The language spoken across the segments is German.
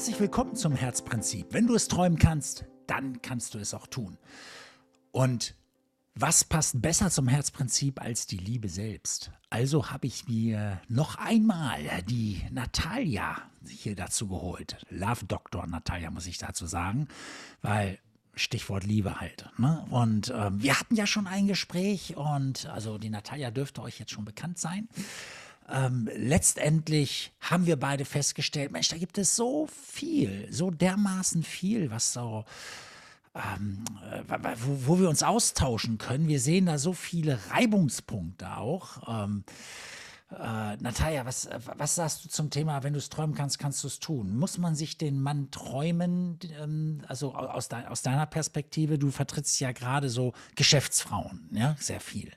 Herzlich willkommen zum Herzprinzip. Wenn du es träumen kannst, dann kannst du es auch tun. Und was passt besser zum Herzprinzip als die Liebe selbst? Also habe ich mir noch einmal die Natalia hier dazu geholt. Love Doctor Natalia, muss ich dazu sagen, weil Stichwort Liebe halt. Ne? Und äh, wir hatten ja schon ein Gespräch und also die Natalia dürfte euch jetzt schon bekannt sein. Ähm, letztendlich haben wir beide festgestellt, Mensch, da gibt es so viel, so dermaßen viel, was so ähm, wo, wo, wir uns austauschen können. Wir sehen da so viele Reibungspunkte auch. Ähm, äh, Natalia, was, was sagst du zum Thema, wenn du es träumen kannst, kannst du es tun? Muss man sich den Mann träumen, ähm, also aus, de, aus deiner Perspektive, du vertrittst ja gerade so Geschäftsfrauen, ja, sehr viel.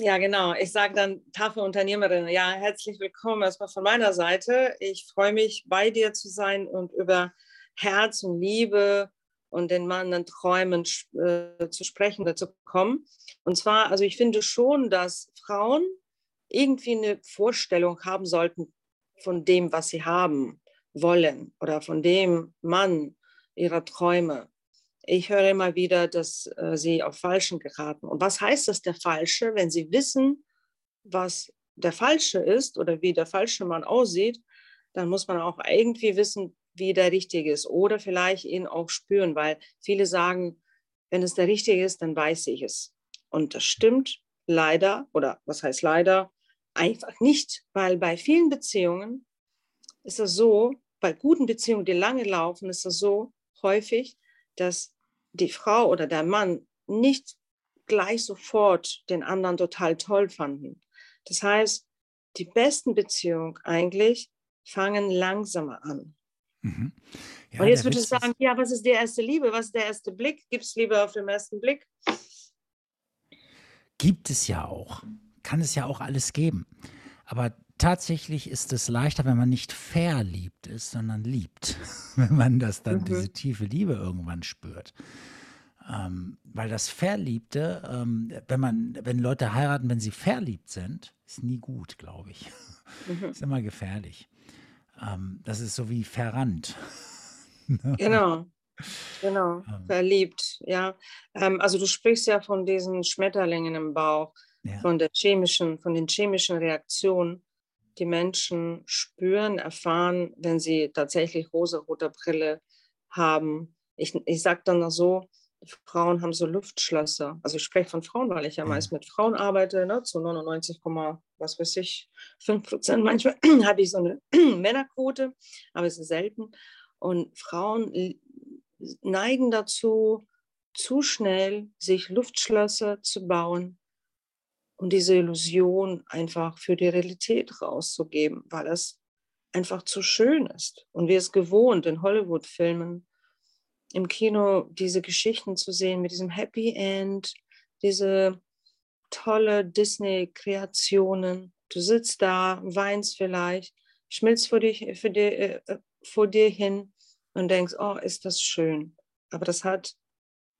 Ja, genau. Ich sage dann Tafelunternehmerin. Ja, herzlich willkommen erstmal von meiner Seite. Ich freue mich, bei dir zu sein und über Herz und Liebe und den Mann dann Träumen äh, zu sprechen oder zu kommen. Und zwar, also ich finde schon, dass Frauen irgendwie eine Vorstellung haben sollten von dem, was sie haben wollen oder von dem Mann ihrer Träume. Ich höre immer wieder, dass äh, sie auf Falschen geraten. Und was heißt das, der Falsche? Wenn sie wissen, was der Falsche ist oder wie der falsche Mann aussieht, dann muss man auch irgendwie wissen, wie der Richtige ist oder vielleicht ihn auch spüren, weil viele sagen, wenn es der Richtige ist, dann weiß ich es. Und das stimmt leider, oder was heißt leider, einfach nicht, weil bei vielen Beziehungen ist es so, bei guten Beziehungen, die lange laufen, ist es so häufig, dass die Frau oder der Mann nicht gleich sofort den anderen total toll fanden. Das heißt, die besten Beziehungen eigentlich fangen langsamer an. Mhm. Ja, und jetzt würde ich sagen, ja, was ist die erste Liebe? Was ist der erste Blick? Gibt es Liebe auf den ersten Blick? Gibt es ja auch kann es ja auch alles geben. Aber tatsächlich ist es leichter, wenn man nicht verliebt ist, sondern liebt. wenn man das dann, mhm. diese tiefe Liebe irgendwann spürt. Ähm, weil das Verliebte, ähm, wenn man, wenn Leute heiraten, wenn sie verliebt sind, ist nie gut, glaube ich. Mhm. ist immer gefährlich. Ähm, das ist so wie verrannt. genau. Genau, ähm. verliebt, ja. Ähm, also du sprichst ja von diesen Schmetterlingen im Bauch ja. von, der chemischen, von den chemischen Reaktionen, die Menschen spüren, erfahren, wenn sie tatsächlich rosa-rote Brille haben. Ich, ich sage dann noch so, Frauen haben so Luftschlösser. Also ich spreche von Frauen, weil ich ja, meist mit Frauen arbeite, ne, zu 99, was weiß ich, 5 Prozent. Manchmal habe ich so eine Männerquote, aber es ist selten. Und Frauen neigen dazu, zu schnell sich Luftschlösser zu bauen, und diese Illusion einfach für die Realität rauszugeben, weil es einfach zu schön ist. Und wir es gewohnt, in Hollywood-Filmen, im Kino diese Geschichten zu sehen mit diesem Happy End, diese tolle Disney-Kreationen. Du sitzt da, weinst vielleicht, schmilzt vor, dich, für dir, äh, äh, vor dir hin und denkst, oh, ist das schön. Aber das hat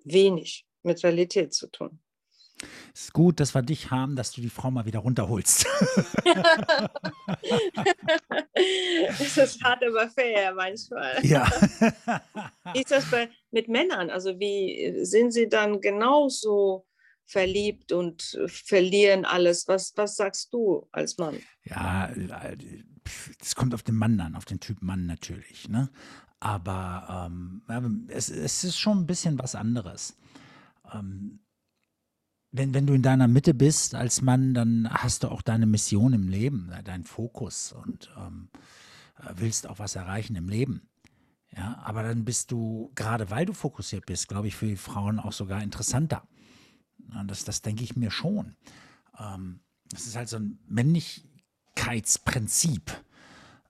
wenig mit Realität zu tun. Es ist gut, dass wir dich haben, dass du die Frau mal wieder runterholst. das ist hart, aber fair manchmal. Ja. Wie ist das bei, mit Männern? Also wie sind sie dann genauso verliebt und verlieren alles? Was, was sagst du als Mann? Ja, es kommt auf den Mann an, auf den Typ Mann natürlich. Ne? Aber ähm, es, es ist schon ein bisschen was anderes. Ähm, wenn, wenn du in deiner Mitte bist als Mann, dann hast du auch deine Mission im Leben, deinen Fokus und ähm, äh, willst auch was erreichen im Leben. Ja, aber dann bist du, gerade weil du fokussiert bist, glaube ich, für die Frauen auch sogar interessanter. Und das, das denke ich mir schon. Ähm, das ist halt so ein Männlichkeitsprinzip.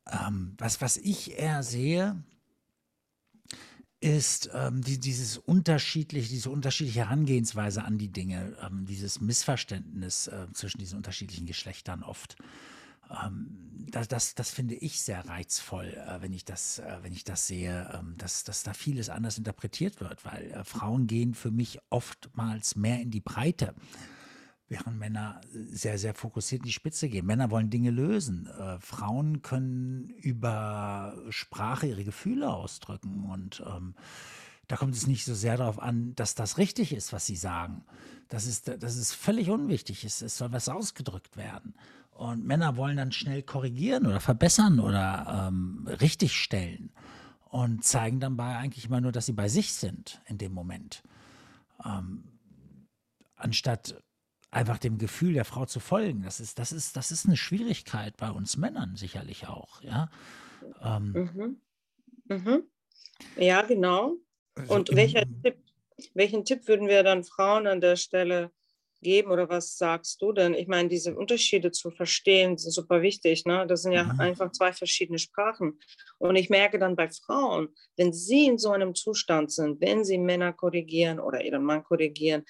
Ähm, was, was ich eher sehe, ist ähm, die, dieses unterschiedliche, diese unterschiedliche Herangehensweise an die Dinge, ähm, dieses Missverständnis äh, zwischen diesen unterschiedlichen Geschlechtern oft. Ähm, das, das, das finde ich sehr reizvoll, äh, wenn ich das, äh, wenn ich das sehe, ähm, dass, dass da vieles anders interpretiert wird, weil äh, Frauen gehen für mich oftmals mehr in die Breite. Während Männer sehr, sehr fokussiert in die Spitze gehen. Männer wollen Dinge lösen. Äh, Frauen können über Sprache ihre Gefühle ausdrücken und ähm, da kommt es nicht so sehr darauf an, dass das richtig ist, was sie sagen. Das ist, das ist völlig unwichtig. Es, es soll was ausgedrückt werden. Und Männer wollen dann schnell korrigieren oder verbessern oder ähm, richtigstellen und zeigen dann bei eigentlich immer nur, dass sie bei sich sind in dem Moment. Ähm, anstatt einfach dem Gefühl der Frau zu folgen. Das ist, das ist, das ist eine Schwierigkeit bei uns Männern sicherlich auch, ja. Ähm, mhm. Mhm. Ja, genau. Und welcher Tipp, welchen Tipp würden wir dann Frauen an der Stelle geben oder was sagst du denn? Ich meine, diese Unterschiede zu verstehen sind super wichtig. Ne? Das sind ja mhm. einfach zwei verschiedene Sprachen. Und ich merke dann bei Frauen, wenn sie in so einem Zustand sind, wenn sie Männer korrigieren oder ihren Mann korrigieren,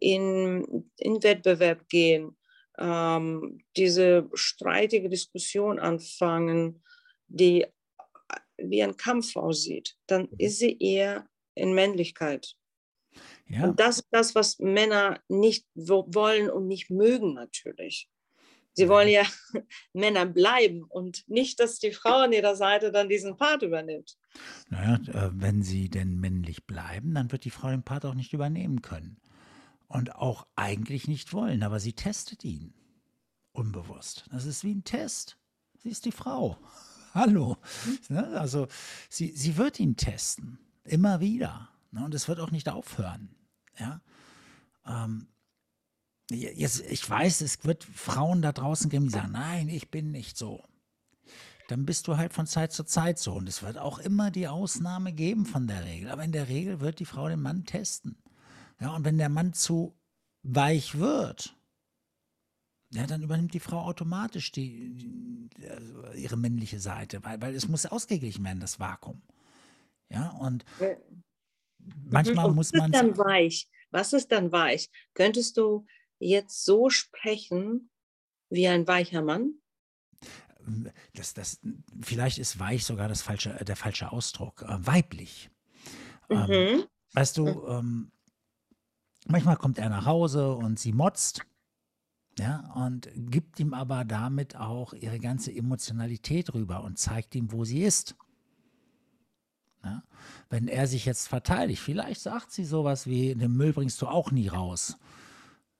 in, in Wettbewerb gehen, ähm, diese streitige Diskussion anfangen, die wie ein Kampf aussieht, dann mhm. ist sie eher in Männlichkeit. Ja. Und das ist das, was Männer nicht wollen und nicht mögen natürlich. Sie wollen ja Männer bleiben und nicht, dass die Frau an ihrer Seite dann diesen Part übernimmt. Naja, äh, wenn sie denn männlich bleiben, dann wird die Frau den Part auch nicht übernehmen können. Und auch eigentlich nicht wollen, aber sie testet ihn. Unbewusst. Das ist wie ein Test. Sie ist die Frau. Hallo. Mhm. Also sie, sie wird ihn testen. Immer wieder. Ne? Und es wird auch nicht aufhören. Ja. Ähm, jetzt, ich weiß, es wird Frauen da draußen geben, die sagen, nein, ich bin nicht so. Dann bist du halt von Zeit zu Zeit so. Und es wird auch immer die Ausnahme geben von der Regel. Aber in der Regel wird die Frau den Mann testen. Ja, und wenn der Mann zu weich wird, ja, dann übernimmt die Frau automatisch die, die, also ihre männliche Seite, weil, weil es muss ausgeglichen werden, das Vakuum. Ja, und manchmal und muss man. Was ist dann weich? Was ist dann weich? Könntest du jetzt so sprechen wie ein weicher Mann? Das, das, vielleicht ist weich sogar das falsche, der falsche Ausdruck. Äh, weiblich. Ähm, mhm. Ähm, weißt du, mhm. ähm, manchmal kommt er nach Hause und sie motzt. Ja, und gibt ihm aber damit auch ihre ganze Emotionalität rüber und zeigt ihm, wo sie ist. Ja? Wenn er sich jetzt verteidigt, vielleicht sagt sie sowas wie, den Müll bringst du auch nie raus.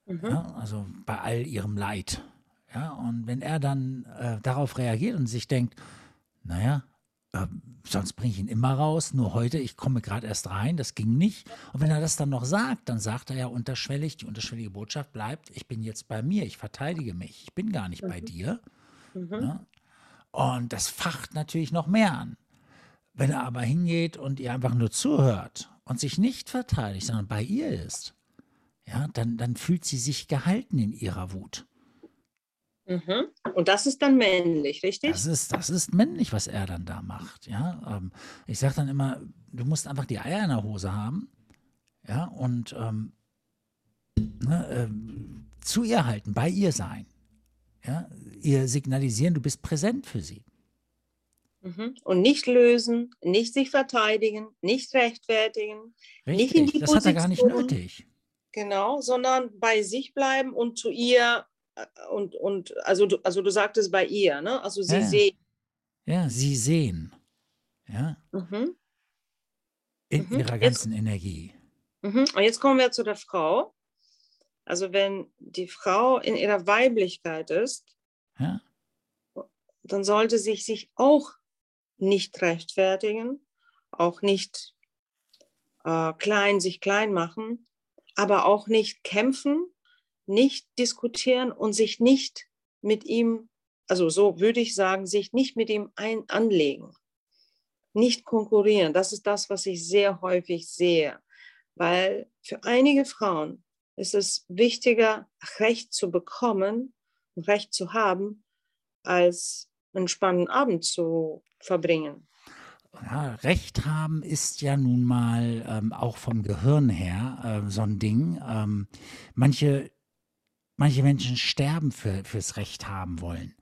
Mhm. Ja? Also bei all ihrem Leid. Ja? Und wenn er dann äh, darauf reagiert und sich denkt, naja, äh, sonst bringe ich ihn immer raus, nur heute, ich komme gerade erst rein, das ging nicht. Und wenn er das dann noch sagt, dann sagt er ja unterschwellig, die unterschwellige Botschaft bleibt, ich bin jetzt bei mir, ich verteidige mich, ich bin gar nicht mhm. bei dir. Mhm. Ja? Und das facht natürlich noch mehr an. Wenn er aber hingeht und ihr einfach nur zuhört und sich nicht verteidigt, sondern bei ihr ist, ja, dann, dann fühlt sie sich gehalten in ihrer Wut. Mhm. Und das ist dann männlich, richtig? Das ist, das ist männlich, was er dann da macht. Ja? Ähm, ich sage dann immer, du musst einfach die Eier in der Hose haben ja? und ähm, ne, ähm, zu ihr halten, bei ihr sein. Ja? Ihr signalisieren, du bist präsent für sie. Mhm. Und nicht lösen, nicht sich verteidigen, nicht rechtfertigen, Richtig, nicht in die das Position, hat er gar nicht nötig. Genau, sondern bei sich bleiben und zu ihr und, und also, du, also du sagtest bei ihr, ne? Also sie ja. sehen. Ja, sie sehen. Ja. Mhm. In mhm. ihrer ganzen jetzt, Energie. Mhm. Und jetzt kommen wir zu der Frau. Also wenn die Frau in ihrer Weiblichkeit ist, ja. dann sollte sie sich auch nicht rechtfertigen, auch nicht äh, klein, sich klein machen, aber auch nicht kämpfen, nicht diskutieren und sich nicht mit ihm, also so würde ich sagen, sich nicht mit ihm ein, anlegen, nicht konkurrieren. Das ist das, was ich sehr häufig sehe, weil für einige Frauen ist es wichtiger, Recht zu bekommen, Recht zu haben, als einen spannenden Abend zu verbringen. Ja, Recht haben ist ja nun mal ähm, auch vom Gehirn her äh, so ein Ding. Ähm, manche, manche Menschen sterben für, fürs Recht haben wollen.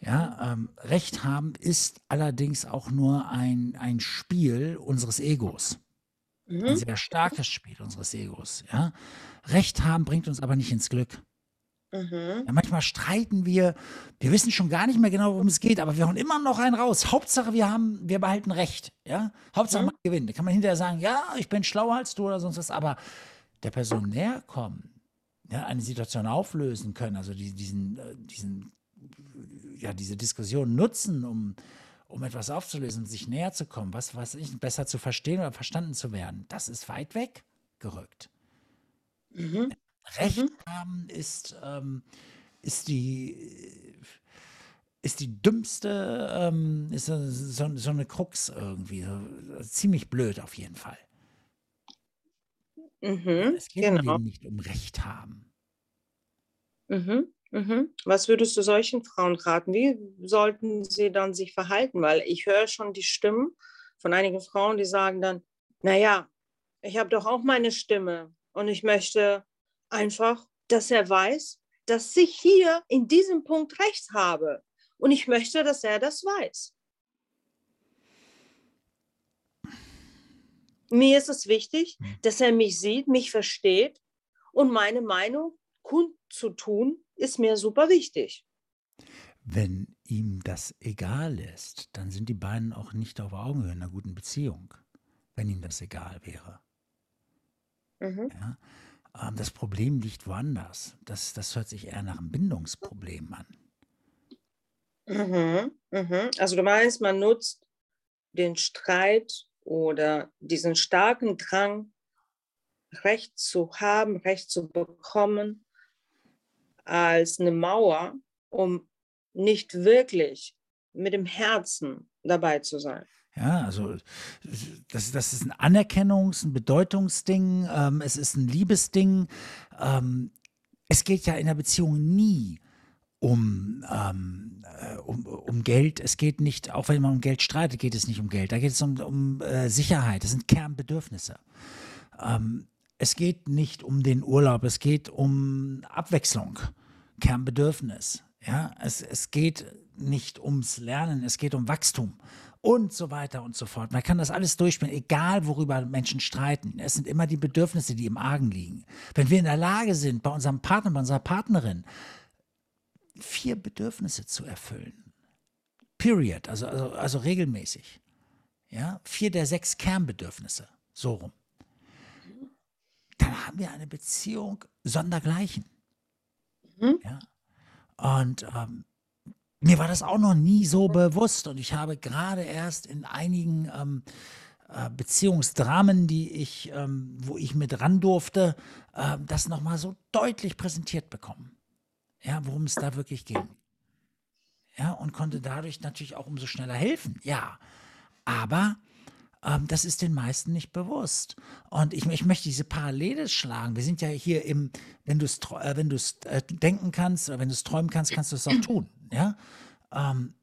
Ja, ähm, Recht haben ist allerdings auch nur ein, ein Spiel unseres Egos. Mhm. Ein sehr starkes Spiel unseres Egos. Ja? Recht haben bringt uns aber nicht ins Glück. Mhm. Ja, manchmal streiten wir, wir wissen schon gar nicht mehr genau, worum es geht, aber wir hauen immer noch einen raus. Hauptsache, wir haben, wir behalten Recht. Ja? Hauptsache, mhm. man gewinnt. Da kann man hinterher sagen, ja, ich bin schlauer als du oder sonst was, aber der Person näher kommen, ja, eine Situation auflösen können, also die, diesen, äh, diesen, ja, diese Diskussion nutzen, um, um etwas aufzulösen, sich näher zu kommen, was weiß ich, besser zu verstehen oder verstanden zu werden, das ist weit weg gerückt. Mhm. Recht mhm. haben ist, ähm, ist die ist die dümmste, ähm, ist so, so, eine Krux irgendwie. So, ziemlich blöd auf jeden Fall. Mhm, es geht genau. nicht um Recht haben. Mhm, mhm. Was würdest du solchen Frauen raten? Wie sollten sie dann sich verhalten? Weil ich höre schon die Stimmen von einigen Frauen, die sagen dann, naja, ich habe doch auch meine Stimme und ich möchte einfach, dass er weiß, dass ich hier in diesem Punkt recht habe. Und ich möchte, dass er das weiß. Mir ist es wichtig, hm. dass er mich sieht, mich versteht und meine Meinung kundzutun, ist mir super wichtig. Wenn ihm das egal ist, dann sind die beiden auch nicht auf Augenhöhe in einer guten Beziehung, wenn ihm das egal wäre. Mhm. Ja? Ähm, das Problem liegt woanders. Das, das hört sich eher nach einem Bindungsproblem an. Mhm, mhm. Also du meinst, man nutzt den Streit oder diesen starken Drang, Recht zu haben, Recht zu bekommen, als eine Mauer, um nicht wirklich mit dem Herzen dabei zu sein. Ja, also das, das ist ein Anerkennungs-, ein Bedeutungsding, ähm, es ist ein Liebesding. Ähm, es geht ja in der Beziehung nie um, ähm, äh, um, um Geld. Es geht nicht, auch wenn man um Geld streitet, geht es nicht um Geld. Da geht es um, um äh, Sicherheit. Das sind Kernbedürfnisse. Ähm, es geht nicht um den Urlaub, es geht um Abwechslung, Kernbedürfnis. Ja, es, es geht nicht ums Lernen, es geht um Wachstum und so weiter und so fort. Man kann das alles durchspielen, egal worüber Menschen streiten. Es sind immer die Bedürfnisse, die im Argen liegen. Wenn wir in der Lage sind, bei unserem Partner, bei unserer Partnerin, vier Bedürfnisse zu erfüllen, period, also, also, also regelmäßig, ja, vier der sechs Kernbedürfnisse, so rum, dann haben wir eine Beziehung sondergleichen. Mhm. Ja? Und ähm, mir war das auch noch nie so bewusst und ich habe gerade erst in einigen ähm, äh, Beziehungsdramen, die ich, ähm, wo ich mit ran durfte, äh, das nochmal so deutlich präsentiert bekommen. Ja, worum es da wirklich ging. Ja, und konnte dadurch natürlich auch umso schneller helfen. Ja, aber ähm, das ist den meisten nicht bewusst. Und ich, ich möchte diese Parallele schlagen. Wir sind ja hier im, wenn du es äh, äh, denken kannst oder wenn du es träumen kannst, kannst du es auch tun. Ja? Ähm,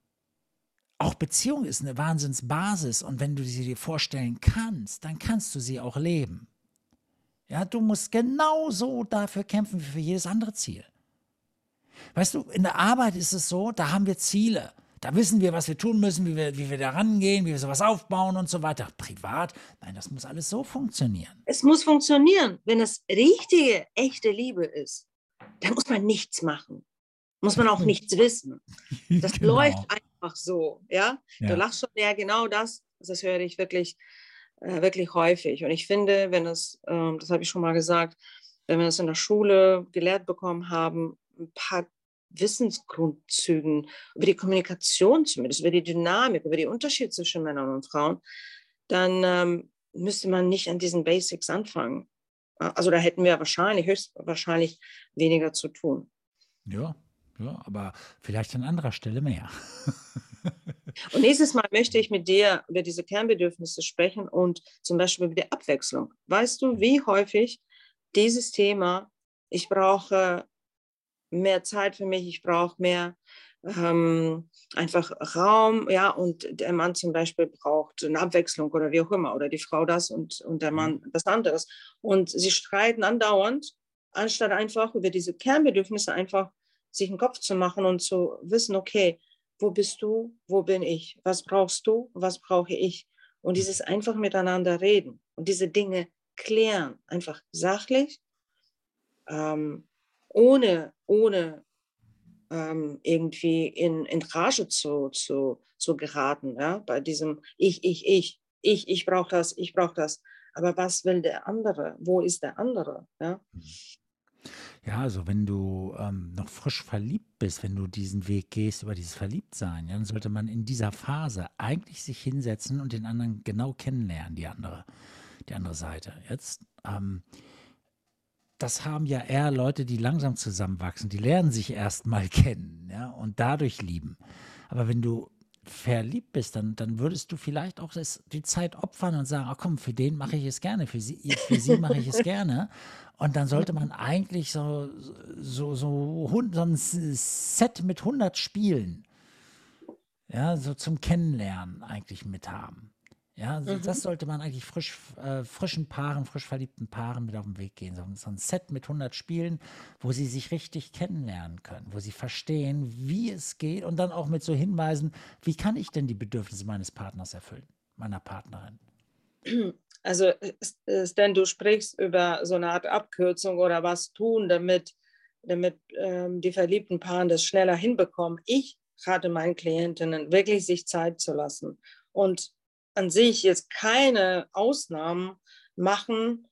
auch Beziehung ist eine Wahnsinnsbasis und wenn du sie dir vorstellen kannst, dann kannst du sie auch leben. Ja, du musst genauso dafür kämpfen wie für jedes andere Ziel. Weißt du, in der Arbeit ist es so, da haben wir Ziele. Da wissen wir, was wir tun müssen, wie wir, wie wir da rangehen, wie wir sowas aufbauen und so weiter. Privat, nein, das muss alles so funktionieren. Es muss funktionieren. Wenn es richtige, echte Liebe ist, dann muss man nichts machen muss man auch nichts wissen. Das genau. läuft einfach so, ja? ja? Du lachst schon, ja, genau das, das höre ich wirklich, äh, wirklich häufig. Und ich finde, wenn es, äh, das habe ich schon mal gesagt, wenn wir es in der Schule gelehrt bekommen haben, ein paar Wissensgrundzügen über die Kommunikation zumindest, über die Dynamik, über die Unterschiede zwischen Männern und Frauen, dann ähm, müsste man nicht an diesen Basics anfangen. Also da hätten wir wahrscheinlich, höchstwahrscheinlich weniger zu tun. Ja, ja, aber vielleicht an anderer Stelle mehr. und nächstes Mal möchte ich mit dir über diese Kernbedürfnisse sprechen und zum Beispiel über die Abwechslung. Weißt du, wie häufig dieses Thema, ich brauche mehr Zeit für mich, ich brauche mehr ähm, einfach Raum, ja, und der Mann zum Beispiel braucht eine Abwechslung oder wie auch immer, oder die Frau das und, und der Mann mhm. das anderes. Und sie streiten andauernd, anstatt einfach über diese Kernbedürfnisse einfach sich einen Kopf zu machen und zu wissen, okay, wo bist du, wo bin ich, was brauchst du, was brauche ich. Und dieses einfach miteinander reden und diese Dinge klären, einfach sachlich, ähm, ohne, ohne ähm, irgendwie in, in Rage zu, zu, zu geraten, ja, bei diesem Ich, ich, ich, ich, ich brauche das, ich brauche das. Aber was will der andere? Wo ist der andere? Ja, ja also wenn du ähm, noch frisch verliebt bist, wenn du diesen Weg gehst über dieses Verliebtsein, ja, dann sollte man in dieser Phase eigentlich sich hinsetzen und den anderen genau kennenlernen, die andere, die andere Seite. Jetzt ähm, das haben ja eher Leute, die langsam zusammenwachsen. Die lernen sich erst mal kennen ja, und dadurch lieben. Aber wenn du verliebt bist, dann, dann würdest du vielleicht auch das, die Zeit opfern und sagen, ach komm, für den mache ich es gerne, für sie, für sie mache ich es gerne. Und dann sollte man eigentlich so, so, so, so ein Set mit 100 Spielen, ja, so zum Kennenlernen eigentlich mithaben. Ja, mhm. das sollte man eigentlich frisch, äh, frischen Paaren, frisch verliebten Paaren mit auf den Weg gehen. So, so, ein Set mit 100 Spielen, wo sie sich richtig kennenlernen können, wo sie verstehen, wie es geht und dann auch mit so Hinweisen, wie kann ich denn die Bedürfnisse meines Partners erfüllen, meiner Partnerin. Also, denn du sprichst über so eine Art Abkürzung oder was tun, damit, damit ähm, die verliebten Paare das schneller hinbekommen. Ich rate meinen Klientinnen, wirklich sich Zeit zu lassen und an sich jetzt keine Ausnahmen machen,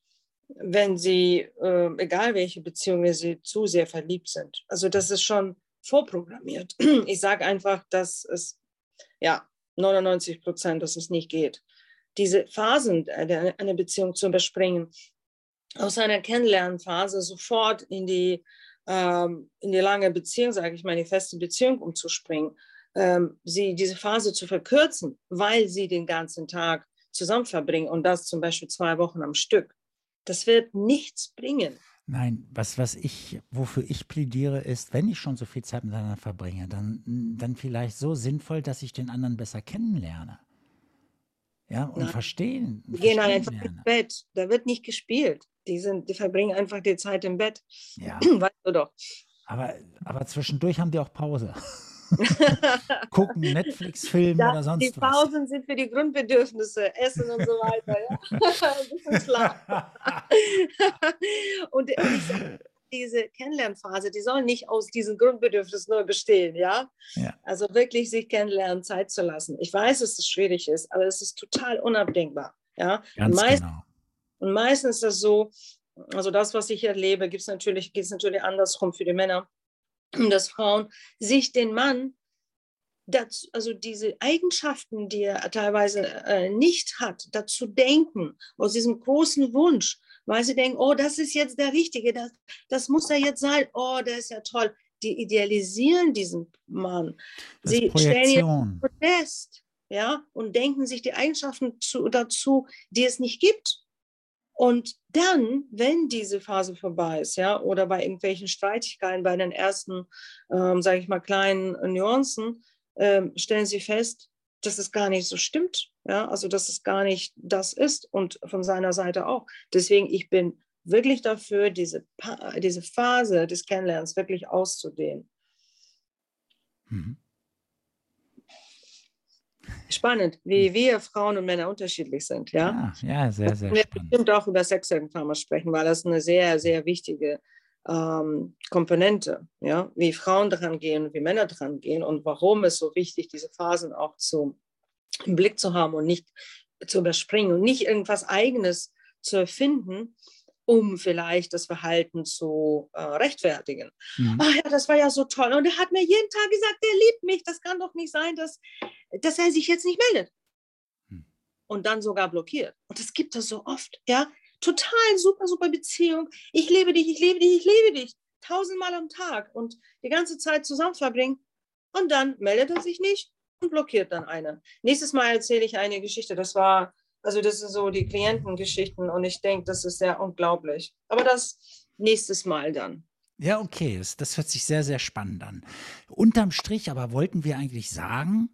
wenn sie, äh, egal welche Beziehung sie zu sehr verliebt sind. Also das ist schon vorprogrammiert. Ich sage einfach, dass es, ja, 99 Prozent, dass es nicht geht. Diese Phasen einer Beziehung zu überspringen, aus einer Kennenlernphase sofort in die, ähm, in die lange Beziehung, sage ich mal, die feste Beziehung umzuspringen, ähm, sie diese Phase zu verkürzen, weil sie den ganzen Tag zusammen verbringen und das zum Beispiel zwei Wochen am Stück. Das wird nichts bringen. Nein, was, was ich, wofür ich plädiere, ist, wenn ich schon so viel Zeit miteinander verbringe, dann, dann vielleicht so sinnvoll, dass ich den anderen besser kennenlerne. Ja, und Nein. verstehen. Die gehen einfach lerne. ins Bett. Da wird nicht gespielt. Die, sind, die verbringen einfach die Zeit im Bett. Ja. Weißt du doch. Aber, aber zwischendurch haben die auch Pause. gucken, Netflix-Film oder sonst was. Die Pausen sind für die Grundbedürfnisse, Essen und so weiter. Ja? Ein bisschen Schlaf. und diese Kennenlernphase, die soll nicht aus diesen Grundbedürfnissen nur bestehen, ja? ja? Also wirklich sich kennenlernen, Zeit zu lassen. Ich weiß, dass es schwierig ist, aber es ist total unabdingbar, ja? Ganz und meist, genau. Und meistens ist das so, also das, was ich erlebe, gibt es natürlich, geht es natürlich andersrum für die Männer dass Frauen sich den Mann, dazu, also diese Eigenschaften, die er teilweise äh, nicht hat, dazu denken, aus diesem großen Wunsch, weil sie denken, oh, das ist jetzt der Richtige, das, das muss er jetzt sein, oh, der ist ja toll. Die idealisieren diesen Mann. Das sie stellen ihn Protest, ja, und denken sich die Eigenschaften zu, dazu, die es nicht gibt. Und dann, wenn diese Phase vorbei ist, ja, oder bei irgendwelchen Streitigkeiten, bei den ersten, ähm, sage ich mal, kleinen Nuancen, ähm, stellen sie fest, dass es gar nicht so stimmt, ja, also dass es gar nicht das ist und von seiner Seite auch. Deswegen, ich bin wirklich dafür, diese, diese Phase des Kennenlernens wirklich auszudehnen. Mhm spannend, wie wir Frauen und Männer unterschiedlich sind. Ja, ja, ja sehr, sehr wir spannend. bestimmt auch über Sex irgendwann mal sprechen, weil das eine sehr, sehr wichtige ähm, Komponente, ja, wie Frauen dran gehen, wie Männer dran gehen und warum es so wichtig, diese Phasen auch zu, im Blick zu haben und nicht zu überspringen und nicht irgendwas Eigenes zu erfinden, um vielleicht das Verhalten zu äh, rechtfertigen. Mhm. Ach ja, das war ja so toll. Und er hat mir jeden Tag gesagt, er liebt mich. Das kann doch nicht sein, dass, dass er sich jetzt nicht meldet. Mhm. Und dann sogar blockiert. Und das gibt es so oft. Ja, total super, super Beziehung. Ich liebe dich, ich liebe dich, ich liebe dich. Tausendmal am Tag und die ganze Zeit zusammen verbringen. Und dann meldet er sich nicht und blockiert dann eine. Nächstes Mal erzähle ich eine Geschichte. Das war also das sind so die Klientengeschichten und ich denke, das ist sehr unglaublich. Aber das nächstes Mal dann. Ja, okay, das, das hört sich sehr, sehr spannend an. Unterm Strich aber wollten wir eigentlich sagen,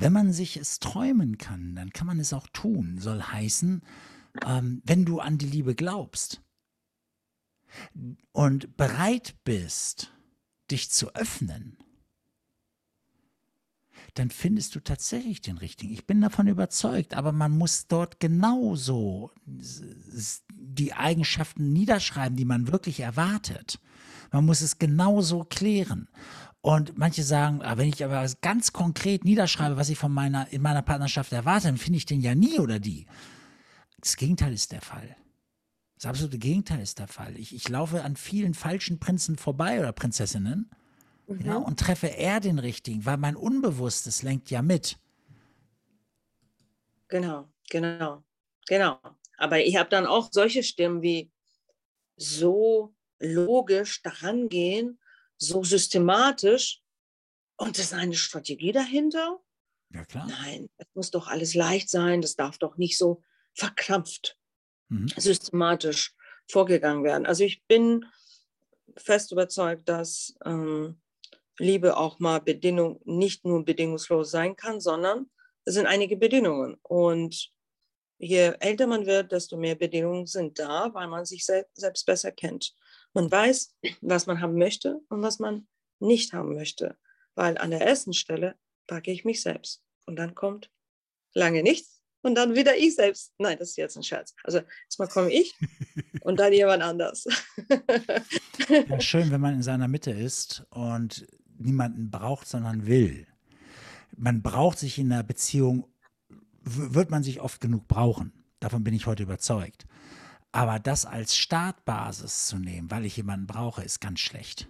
wenn man sich es träumen kann, dann kann man es auch tun. Soll heißen, ähm, wenn du an die Liebe glaubst und bereit bist, dich zu öffnen, dann findest du tatsächlich den richtigen. Ich bin davon überzeugt, aber man muss dort genauso die Eigenschaften niederschreiben, die man wirklich erwartet. Man muss es genauso klären. Und manche sagen, ah, wenn ich aber ganz konkret niederschreibe, was ich von meiner, in meiner Partnerschaft erwarte, dann finde ich den ja nie oder die. Das Gegenteil ist der Fall. Das absolute Gegenteil ist der Fall. Ich, ich laufe an vielen falschen Prinzen vorbei oder Prinzessinnen mhm. ja, und treffe eher den richtigen, weil mein Unbewusstes lenkt ja mit. Genau, genau, genau. Aber ich habe dann auch solche Stimmen wie so logisch daran gehen, so systematisch. Und das ist eine Strategie dahinter? Ja, klar. Nein, es muss doch alles leicht sein, das darf doch nicht so verkrampft, mhm. systematisch vorgegangen werden. Also ich bin fest überzeugt, dass ähm, Liebe auch mal Bedingung, nicht nur bedingungslos sein kann, sondern es sind einige Bedingungen. Und je älter man wird, desto mehr Bedingungen sind da, weil man sich selbst besser kennt. Man weiß, was man haben möchte und was man nicht haben möchte. Weil an der ersten Stelle packe ich mich selbst. Und dann kommt lange nichts und dann wieder ich selbst. Nein, das ist jetzt ein Scherz. Also erstmal komme ich und dann jemand anders. ja, schön, wenn man in seiner Mitte ist und niemanden braucht, sondern will. Man braucht sich in einer Beziehung wird man sich oft genug brauchen. Davon bin ich heute überzeugt. Aber das als Startbasis zu nehmen, weil ich jemanden brauche, ist ganz schlecht.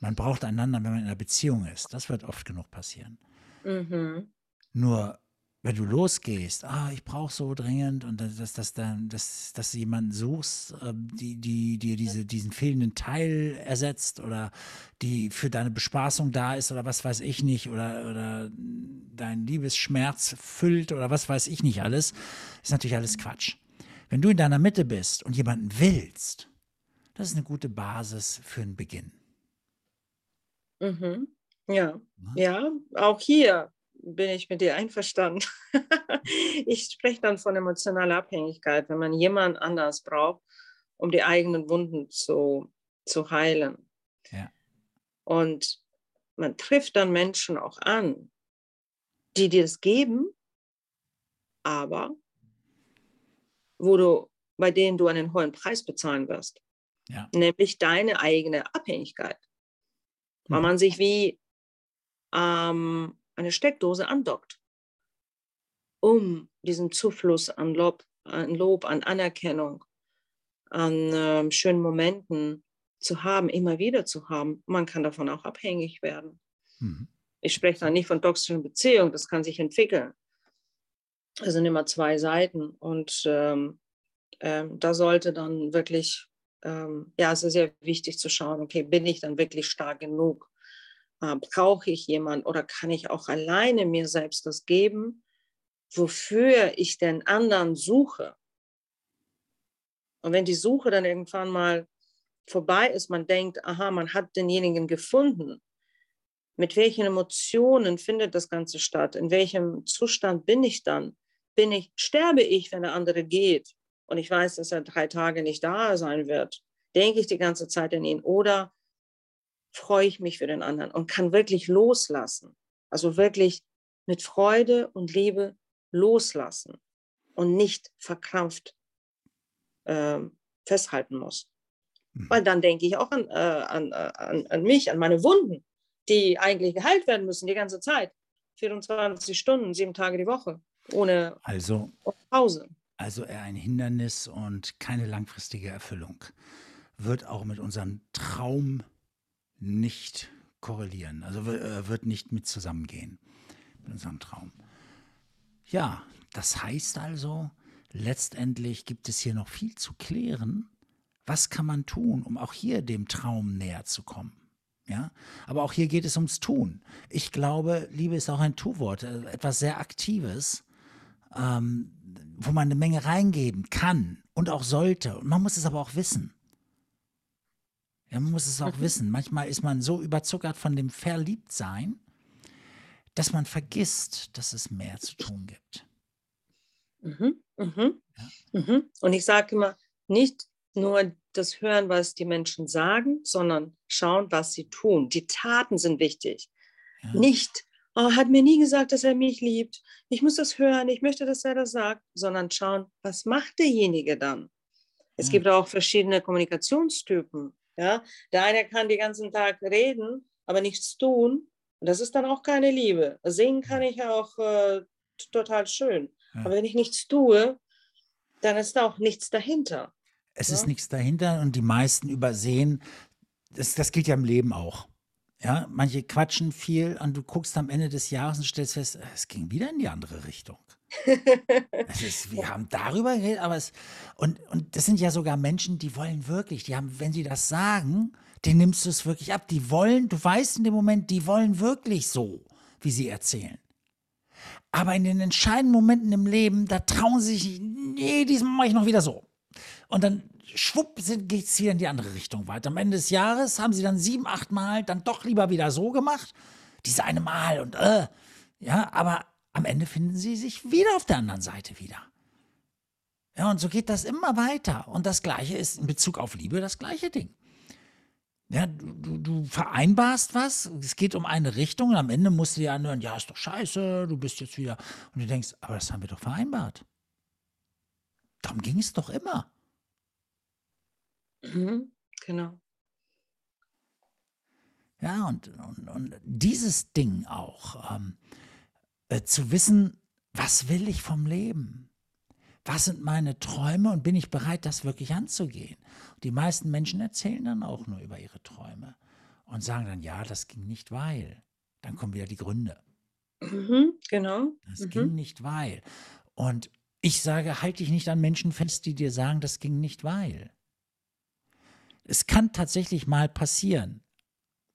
Man braucht einander, wenn man in einer Beziehung ist. Das wird oft genug passieren. Mhm. Nur wenn du losgehst, ah, ich brauche so dringend und dass, dass, dass, dass du jemanden suchst, ähm, die, die dir diese, diesen fehlenden Teil ersetzt oder die für deine Bespaßung da ist oder was weiß ich nicht oder, oder dein Liebesschmerz füllt oder was weiß ich nicht alles, ist natürlich alles Quatsch. Wenn du in deiner Mitte bist und jemanden willst, das ist eine gute Basis für einen Beginn. Mhm. Ja, ja, auch hier bin ich mit dir einverstanden. ich spreche dann von emotionaler Abhängigkeit, wenn man jemand anders braucht, um die eigenen Wunden zu, zu heilen. Ja. Und man trifft dann Menschen auch an, die dir das geben, aber wo du, bei denen du einen hohen Preis bezahlen wirst. Ja. Nämlich deine eigene Abhängigkeit. Weil mhm. man sich wie ähm, eine Steckdose andockt, um diesen Zufluss an Lob, an, Lob, an Anerkennung, an äh, schönen Momenten zu haben, immer wieder zu haben. Man kann davon auch abhängig werden. Mhm. Ich spreche da nicht von toxischen Beziehungen, das kann sich entwickeln. Es sind immer zwei Seiten und ähm, ähm, da sollte dann wirklich, ähm, ja, es ist sehr wichtig zu schauen, okay, bin ich dann wirklich stark genug, äh, brauche ich jemanden oder kann ich auch alleine mir selbst das geben, wofür ich den anderen suche? Und wenn die Suche dann irgendwann mal vorbei ist, man denkt, aha, man hat denjenigen gefunden, mit welchen Emotionen findet das Ganze statt? In welchem Zustand bin ich dann? Bin ich, sterbe ich, wenn der andere geht und ich weiß, dass er drei Tage nicht da sein wird? Denke ich die ganze Zeit an ihn? Oder freue ich mich für den anderen und kann wirklich loslassen. Also wirklich mit Freude und Liebe loslassen und nicht verkrampft äh, festhalten muss. Mhm. Weil dann denke ich auch an, äh, an, äh, an, an mich, an meine Wunden, die eigentlich geheilt werden müssen die ganze Zeit. 24 Stunden, sieben Tage die Woche, ohne also, Pause. Also eher ein Hindernis und keine langfristige Erfüllung. Wird auch mit unserem Traum nicht korrelieren, also äh, wird nicht mit zusammengehen mit unserem Traum. Ja, das heißt also, letztendlich gibt es hier noch viel zu klären. Was kann man tun, um auch hier dem Traum näher zu kommen? Ja, aber auch hier geht es ums Tun. Ich glaube, Liebe ist auch ein Tu-Wort, äh, etwas sehr Aktives, ähm, wo man eine Menge reingeben kann und auch sollte. Und man muss es aber auch wissen. Ja, man muss es auch mhm. wissen. Manchmal ist man so überzuckert von dem Verliebtsein, dass man vergisst, dass es mehr zu tun gibt. Mhm, mhm, ja. mhm. Und ich sage immer, nicht nur das Hören, was die Menschen sagen, sondern schauen, was sie tun. Die Taten sind wichtig. Ja. Nicht, hat mir nie gesagt, dass er mich liebt. Ich muss das hören, ich möchte, dass er das sagt, sondern schauen, was macht derjenige dann? Es ja. gibt auch verschiedene Kommunikationstypen. Ja? Der eine kann den ganzen Tag reden, aber nichts tun. Das ist dann auch keine Liebe. Singen kann ich auch äh, total schön. Ja. Aber wenn ich nichts tue, dann ist da auch nichts dahinter. Es ja? ist nichts dahinter und die meisten übersehen, das, das gilt ja im Leben auch. Ja, manche quatschen viel und du guckst am Ende des Jahres und stellst fest, es ging wieder in die andere Richtung. ist, wir haben darüber geredet, aber es. Und, und das sind ja sogar Menschen, die wollen wirklich, die haben, wenn sie das sagen, den nimmst du es wirklich ab. Die wollen, du weißt in dem Moment, die wollen wirklich so, wie sie erzählen. Aber in den entscheidenden Momenten im Leben, da trauen sie sich, nee, diesmal mache ich noch wieder so. Und dann schwupp geht es wieder in die andere Richtung weiter. Am Ende des Jahres haben sie dann sieben, acht Mal dann doch lieber wieder so gemacht. Diese eine Mal und äh, ja, aber am Ende finden sie sich wieder auf der anderen Seite wieder. Ja, und so geht das immer weiter. Und das Gleiche ist in Bezug auf Liebe das gleiche Ding. Ja, du, du vereinbarst was, es geht um eine Richtung und am Ende musst du dir anhören, ja, ist doch scheiße, du bist jetzt wieder. Und du denkst, aber das haben wir doch vereinbart. Darum ging es doch immer. Mhm, genau. Ja, und, und, und dieses Ding auch, ähm, äh, zu wissen, was will ich vom Leben? Was sind meine Träume und bin ich bereit, das wirklich anzugehen? die meisten Menschen erzählen dann auch nur über ihre Träume und sagen dann, ja, das ging nicht, weil. Dann kommen wieder die Gründe. Mhm, genau. Das mhm. ging nicht, weil. Und ich sage, halte dich nicht an Menschen fest, die dir sagen, das ging nicht, weil. Es kann tatsächlich mal passieren.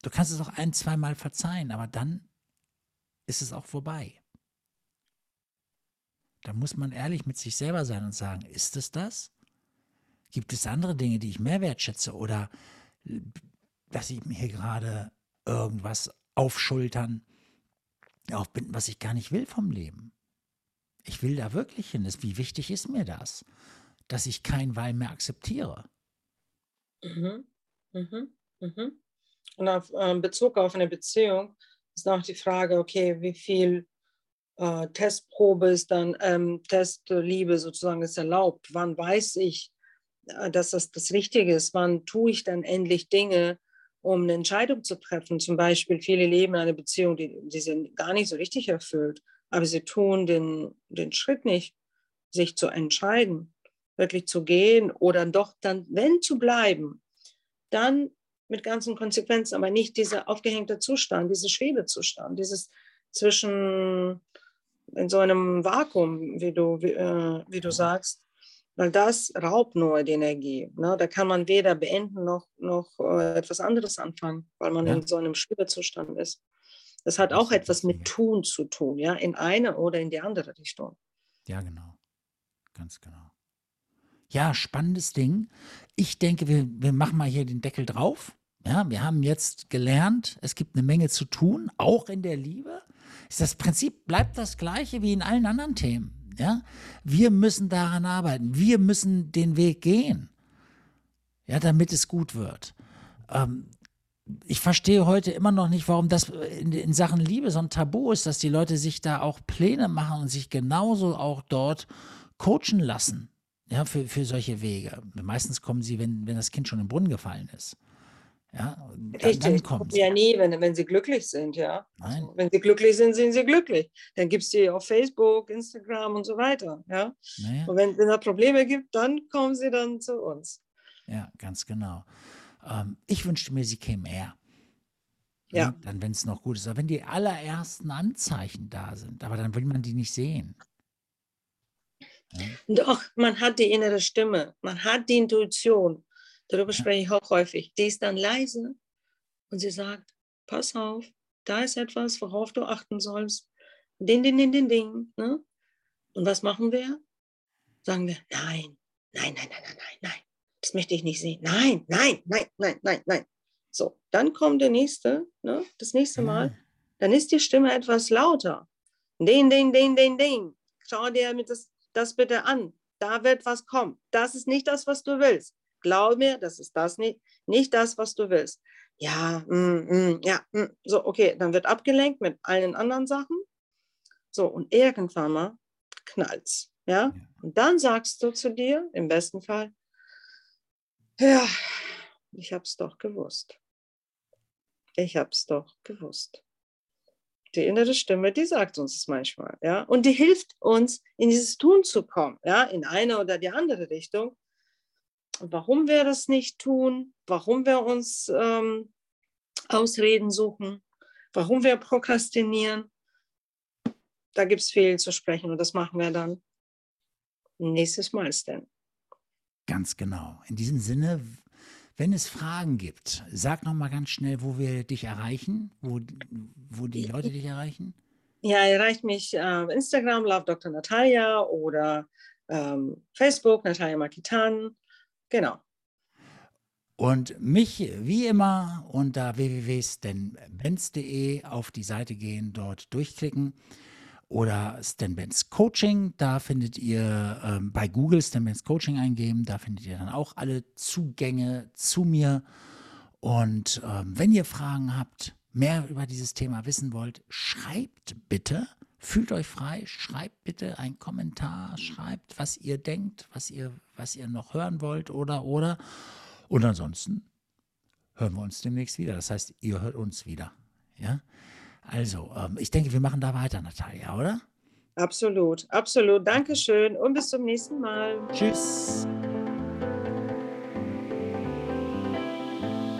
Du kannst es auch ein, zweimal verzeihen, aber dann ist es auch vorbei. Da muss man ehrlich mit sich selber sein und sagen, ist es das? Gibt es andere Dinge, die ich mehr wertschätze oder dass ich mir hier gerade irgendwas aufschultern, aufbinden, was ich gar nicht will vom Leben? Ich will da wirklich hin. Wie wichtig ist mir das, dass ich kein Weil mehr akzeptiere? Mhm. Mhm. Mhm. Und auf äh, Bezug auf eine Beziehung ist noch die Frage, okay, wie viel äh, Testprobe ist dann, ähm, Testliebe sozusagen ist erlaubt? Wann weiß ich, äh, dass das das Richtige ist? Wann tue ich dann endlich Dinge, um eine Entscheidung zu treffen? Zum Beispiel, viele leben eine Beziehung, die, die sind gar nicht so richtig erfüllt, aber sie tun den, den Schritt nicht, sich zu entscheiden, wirklich zu gehen oder doch dann, wenn zu bleiben, dann mit ganzen Konsequenzen, aber nicht dieser aufgehängte Zustand, dieser Schwebezustand, dieses zwischen in so einem Vakuum, wie du, wie, äh, wie du sagst, weil das raubt nur die Energie. Ne? Da kann man weder beenden noch, noch äh, etwas anderes anfangen, weil man ja. in so einem Schwebezustand ist. Das hat auch etwas mit Tun zu tun, ja, in eine oder in die andere Richtung. Ja, genau. Ganz genau. Ja, spannendes Ding. Ich denke, wir, wir machen mal hier den Deckel drauf. Ja, wir haben jetzt gelernt, es gibt eine Menge zu tun, auch in der Liebe. Das Prinzip bleibt das gleiche wie in allen anderen Themen. Ja? Wir müssen daran arbeiten. Wir müssen den Weg gehen, ja, damit es gut wird. Ähm, ich verstehe heute immer noch nicht, warum das in, in, Sachen Liebe so ein Tabu ist, dass die Leute sich da auch Pläne machen und sich genauso auch dort coachen lassen. Ja, für, für solche Wege. Meistens kommen sie, wenn, wenn das Kind schon im Brunnen gefallen ist. Ja, dann, Richtig, dann ja nie, wenn, wenn sie glücklich sind, ja. Also, wenn sie glücklich sind, sind sie glücklich. Dann gibt es die auf Facebook, Instagram und so weiter, ja. Naja. Und wenn, wenn es Probleme gibt, dann kommen sie dann zu uns. Ja, ganz genau. Ähm, ich wünschte mir, sie kämen eher. Ja. ja dann, wenn es noch gut ist. Aber wenn die allerersten Anzeichen da sind, aber dann will man die nicht sehen. Doch, man hat die innere Stimme, man hat die Intuition. Darüber spreche ich auch häufig. Die ist dann leise und sie sagt, pass auf, da ist etwas, worauf du achten sollst. Ding, ding, ding, ding, ding. Ne? Und was machen wir? Sagen wir, nein, nein, nein, nein, nein, nein, nein. Das möchte ich nicht sehen. Nein, nein, nein, nein, nein, nein. So, dann kommt der nächste, ne? das nächste Mal. Dann ist die Stimme etwas lauter. Ding, ding, ding, ding, ding. Schau dir das, das bitte an. Da wird was kommen. Das ist nicht das, was du willst. Glaube mir, das ist das nicht, nicht das, was du willst. Ja, mm, mm, ja, mm. so, okay, dann wird abgelenkt mit allen anderen Sachen. So, und irgendwann mal knallt's. Ja? Und dann sagst du zu dir, im besten Fall, ja, ich habe es doch gewusst. Ich habe es doch gewusst. Die innere Stimme, die sagt uns es manchmal, ja, und die hilft uns, in dieses Tun zu kommen, ja, in eine oder die andere Richtung. Und warum wir das nicht tun, warum wir uns ähm, Ausreden suchen, warum wir prokrastinieren, da gibt es viel zu sprechen und das machen wir dann nächstes Mal, Stan. Ganz genau. In diesem Sinne, wenn es Fragen gibt, sag noch mal ganz schnell, wo wir dich erreichen, wo, wo die Leute dich erreichen. Ja, erreicht mich äh, Instagram, Love Dr. Natalia oder ähm, Facebook, Natalia Makitan. Genau. Und mich wie immer unter www.stenbenz.de auf die Seite gehen, dort durchklicken oder Stan Benz Coaching. Da findet ihr ähm, bei Google Stan Benz Coaching eingeben. Da findet ihr dann auch alle Zugänge zu mir. Und ähm, wenn ihr Fragen habt, mehr über dieses Thema wissen wollt, schreibt bitte. Fühlt euch frei, schreibt bitte einen Kommentar, schreibt, was ihr denkt, was ihr, was ihr noch hören wollt oder oder. Und ansonsten hören wir uns demnächst wieder. Das heißt, ihr hört uns wieder. Ja? Also, ähm, ich denke, wir machen da weiter, Natalia, oder? Absolut, absolut. Dankeschön und bis zum nächsten Mal. Tschüss.